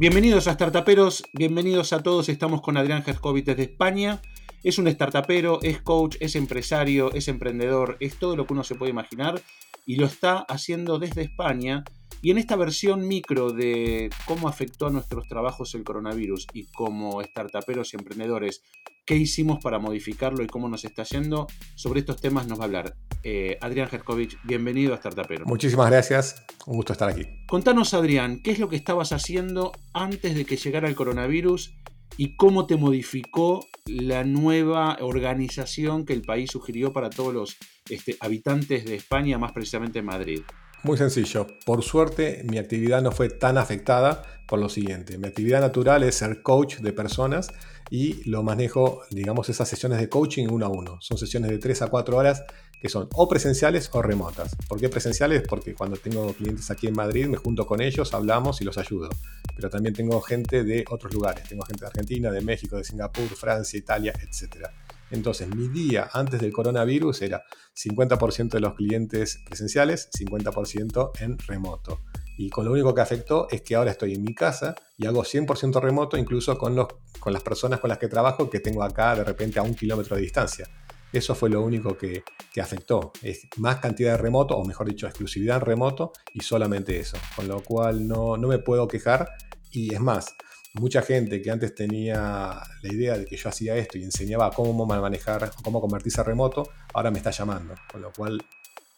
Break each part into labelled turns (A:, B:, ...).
A: Bienvenidos a Startuperos, bienvenidos a todos. Estamos con Adrián Gerskovich desde España. Es un startupero, es coach, es empresario, es emprendedor, es todo lo que uno se puede imaginar y lo está haciendo desde España. Y en esta versión micro de cómo afectó a nuestros trabajos el coronavirus y como startuperos y emprendedores, qué hicimos para modificarlo y cómo nos está yendo, sobre estos temas nos va a hablar eh, Adrián Gerskovich. Bienvenido a Startupero.
B: Muchísimas gracias, un gusto estar aquí.
A: Contanos, Adrián, ¿qué es lo que estabas haciendo antes de que llegara el coronavirus y cómo te modificó la nueva organización que el país sugirió para todos los este, habitantes de España, más precisamente Madrid?
B: Muy sencillo. Por suerte, mi actividad no fue tan afectada por lo siguiente. Mi actividad natural es ser coach de personas y lo manejo, digamos, esas sesiones de coaching uno a uno. Son sesiones de 3 a 4 horas que son o presenciales o remotas. ¿Por qué presenciales? Porque cuando tengo clientes aquí en Madrid me junto con ellos, hablamos y los ayudo. Pero también tengo gente de otros lugares. Tengo gente de Argentina, de México, de Singapur, Francia, Italia, etc. Entonces, mi día antes del coronavirus era 50% de los clientes presenciales, 50% en remoto. Y con lo único que afectó es que ahora estoy en mi casa y hago 100% remoto, incluso con, los, con las personas con las que trabajo que tengo acá de repente a un kilómetro de distancia. Eso fue lo único que, afectó. Es más cantidad de remoto, o mejor dicho, exclusividad en remoto y solamente eso. Con lo cual no, no me puedo quejar. Y es más, mucha gente que antes tenía la idea de que yo hacía esto y enseñaba cómo manejar, cómo convertirse a remoto, ahora me está llamando. Con lo cual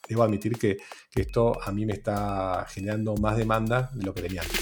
B: debo admitir que, esto a mí me está generando más demanda de lo que tenía antes.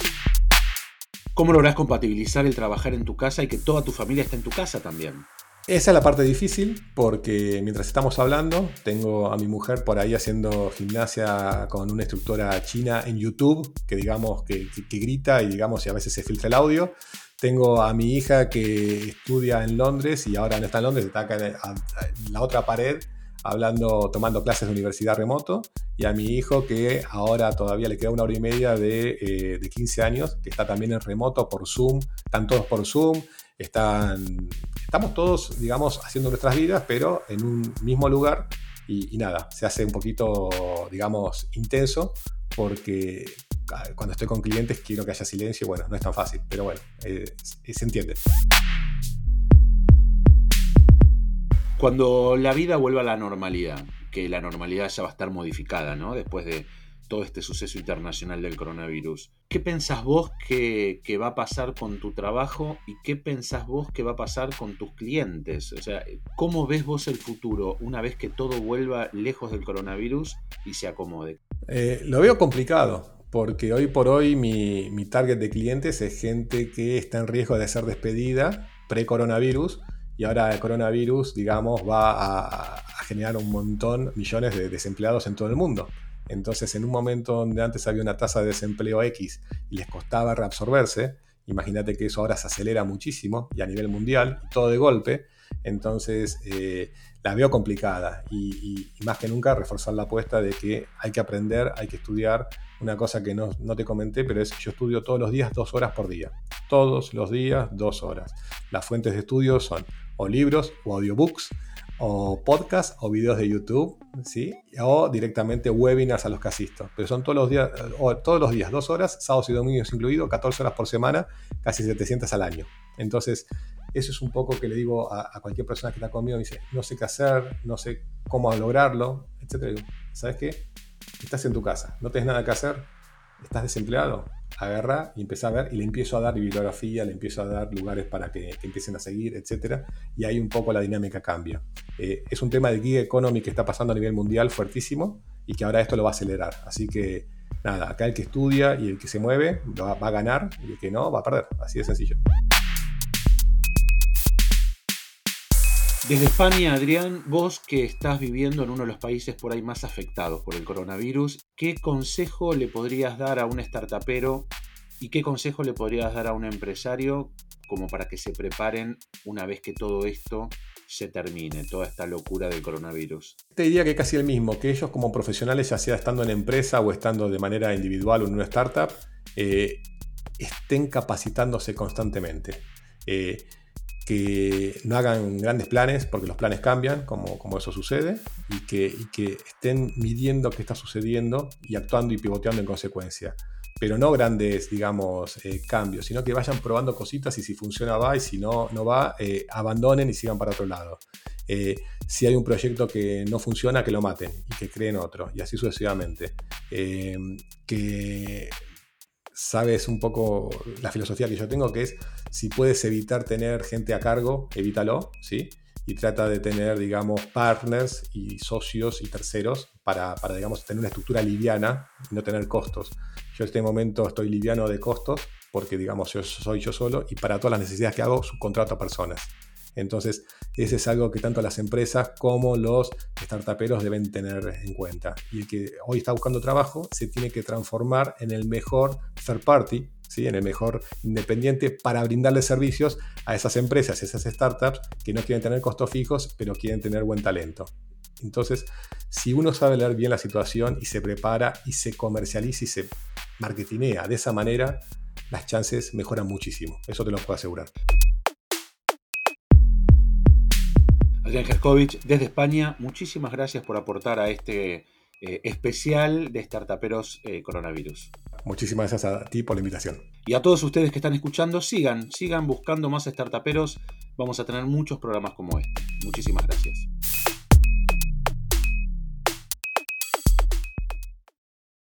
A: ¿Cómo lográs compatibilizar el trabajar en tu casa y que toda tu familia esté en tu casa también?
B: Esa es la parte difícil porque mientras estamos hablando, tengo a mi mujer por ahí haciendo gimnasia con una instructora china en YouTube que digamos que, grita y digamos y a veces se filtra el audio. Tengo a mi hija que estudia en Londres y ahora no está en Londres, está acá en la otra pared hablando, tomando clases de universidad remoto, y a mi hijo que ahora todavía le queda una hora y media de, de 15 años, que está también en remoto por Zoom, están todos por Zoom, están, estamos todos, digamos, haciendo nuestras vidas, pero en un mismo lugar y, nada, se hace un poquito, digamos, intenso porque cuando estoy con clientes quiero que haya silencio, bueno, no es tan fácil, pero bueno, eh, se entiende.
A: Cuando la vida vuelva a la normalidad, que la normalidad ya va a estar modificada, ¿no? Después de todo este suceso internacional del coronavirus. ¿Qué pensás vos que, va a pasar con tu trabajo y qué pensás vos que va a pasar con tus clientes? O sea, ¿cómo ves vos el futuro una vez que todo vuelva lejos del coronavirus y se acomode?
B: Eh, lo veo complicado. Porque hoy por hoy mi, target de clientes es gente que está en riesgo de ser despedida pre-coronavirus y ahora el coronavirus, digamos, va a, a generar un montón, millones de desempleados en todo el mundo. Entonces, en un momento donde antes había una tasa de desempleo X y les costaba reabsorberse, imagínate que eso ahora se acelera muchísimo y a nivel mundial, todo de golpe. Entonces, eh, la veo complicada y, más que nunca reforzar la apuesta de que hay que aprender, hay que estudiar. Una cosa que no, no te comenté, pero es que yo estudio todos los días dos horas por día. Todos los días dos horas. Las fuentes de estudio son o libros o audiobooks o podcast o videos de YouTube, ¿sí? O directamente webinars a los que asisto. Pero son todos los días, o todos los días, dos horas, sábados y domingos incluido, 14 horas por semana, casi 700 al año. Entonces, eso es un poco que le digo a, cualquier persona que está conmigo, me dice, no sé qué hacer, no sé cómo lograrlo, etc. ¿Sabes qué? Estás en tu casa, no tienes nada que hacer, estás desempleado, agarra y empieza a ver y le empiezo a dar bibliografía, le empiezo a dar lugares para que, empiecen a seguir, etc. Y ahí un poco la dinámica cambia. Eh, es un tema de gig economy que está pasando a nivel mundial fuertísimo y que ahora esto lo va a acelerar. Así que nada, acá el que estudia y el que se mueve va, va a ganar y el que no va a perder. Así de sencillo.
A: Desde España, Adrián, vos que estás viviendo en uno de los países por ahí más afectados por el coronavirus, ¿qué consejo le podrías dar a un startupero y qué consejo le podrías dar a un empresario como para que se preparen una vez que todo esto se termine, toda esta locura del coronavirus?
B: Te diría que casi el mismo, que ellos como profesionales, ya sea estando en empresa o estando de manera individual o en una startup, eh, estén capacitándose constantemente. Eh, que no hagan grandes planes, porque los planes cambian, como, como eso sucede, y que, que estén midiendo qué está sucediendo y actuando y pivoteando en consecuencia. pero no grandes, digamos, eh, cambios, sino que vayan probando cositas y si funciona va y si no, no va, eh, abandonen y sigan para otro lado. Eh, si hay un proyecto que no funciona, que lo maten y que creen otro, y así sucesivamente. que sabes un poco la filosofía que yo tengo, que es si puedes evitar tener gente a cargo, evítalo, ¿sí? Y trata de tener, digamos, partners y socios y terceros para, para digamos, tener una estructura liviana y no tener costos. Yo en este momento estoy liviano de costos porque, digamos, yo soy yo solo y para todas las necesidades que hago subcontrato a personas. Entonces, ese es algo que tanto las empresas como los startuperos deben tener en cuenta. Y el que hoy está buscando trabajo se tiene que transformar en el mejor third party, ¿sí? en el mejor independiente para brindarle servicios a esas empresas, esas startups que no quieren tener costos fijos, pero quieren tener buen talento. Entonces, si uno sabe leer bien la situación y se prepara y se comercializa y se marketinea de esa manera, las chances mejoran muchísimo. Eso te lo puedo asegurar.
A: Adrián Gerkovich, desde España, muchísimas gracias por aportar a este eh, especial de Startuperos eh, Coronavirus.
B: Muchísimas gracias a ti por la invitación.
A: Y a todos ustedes que están escuchando, sigan, sigan buscando más startuperos. Vamos a tener muchos programas como este. Muchísimas gracias.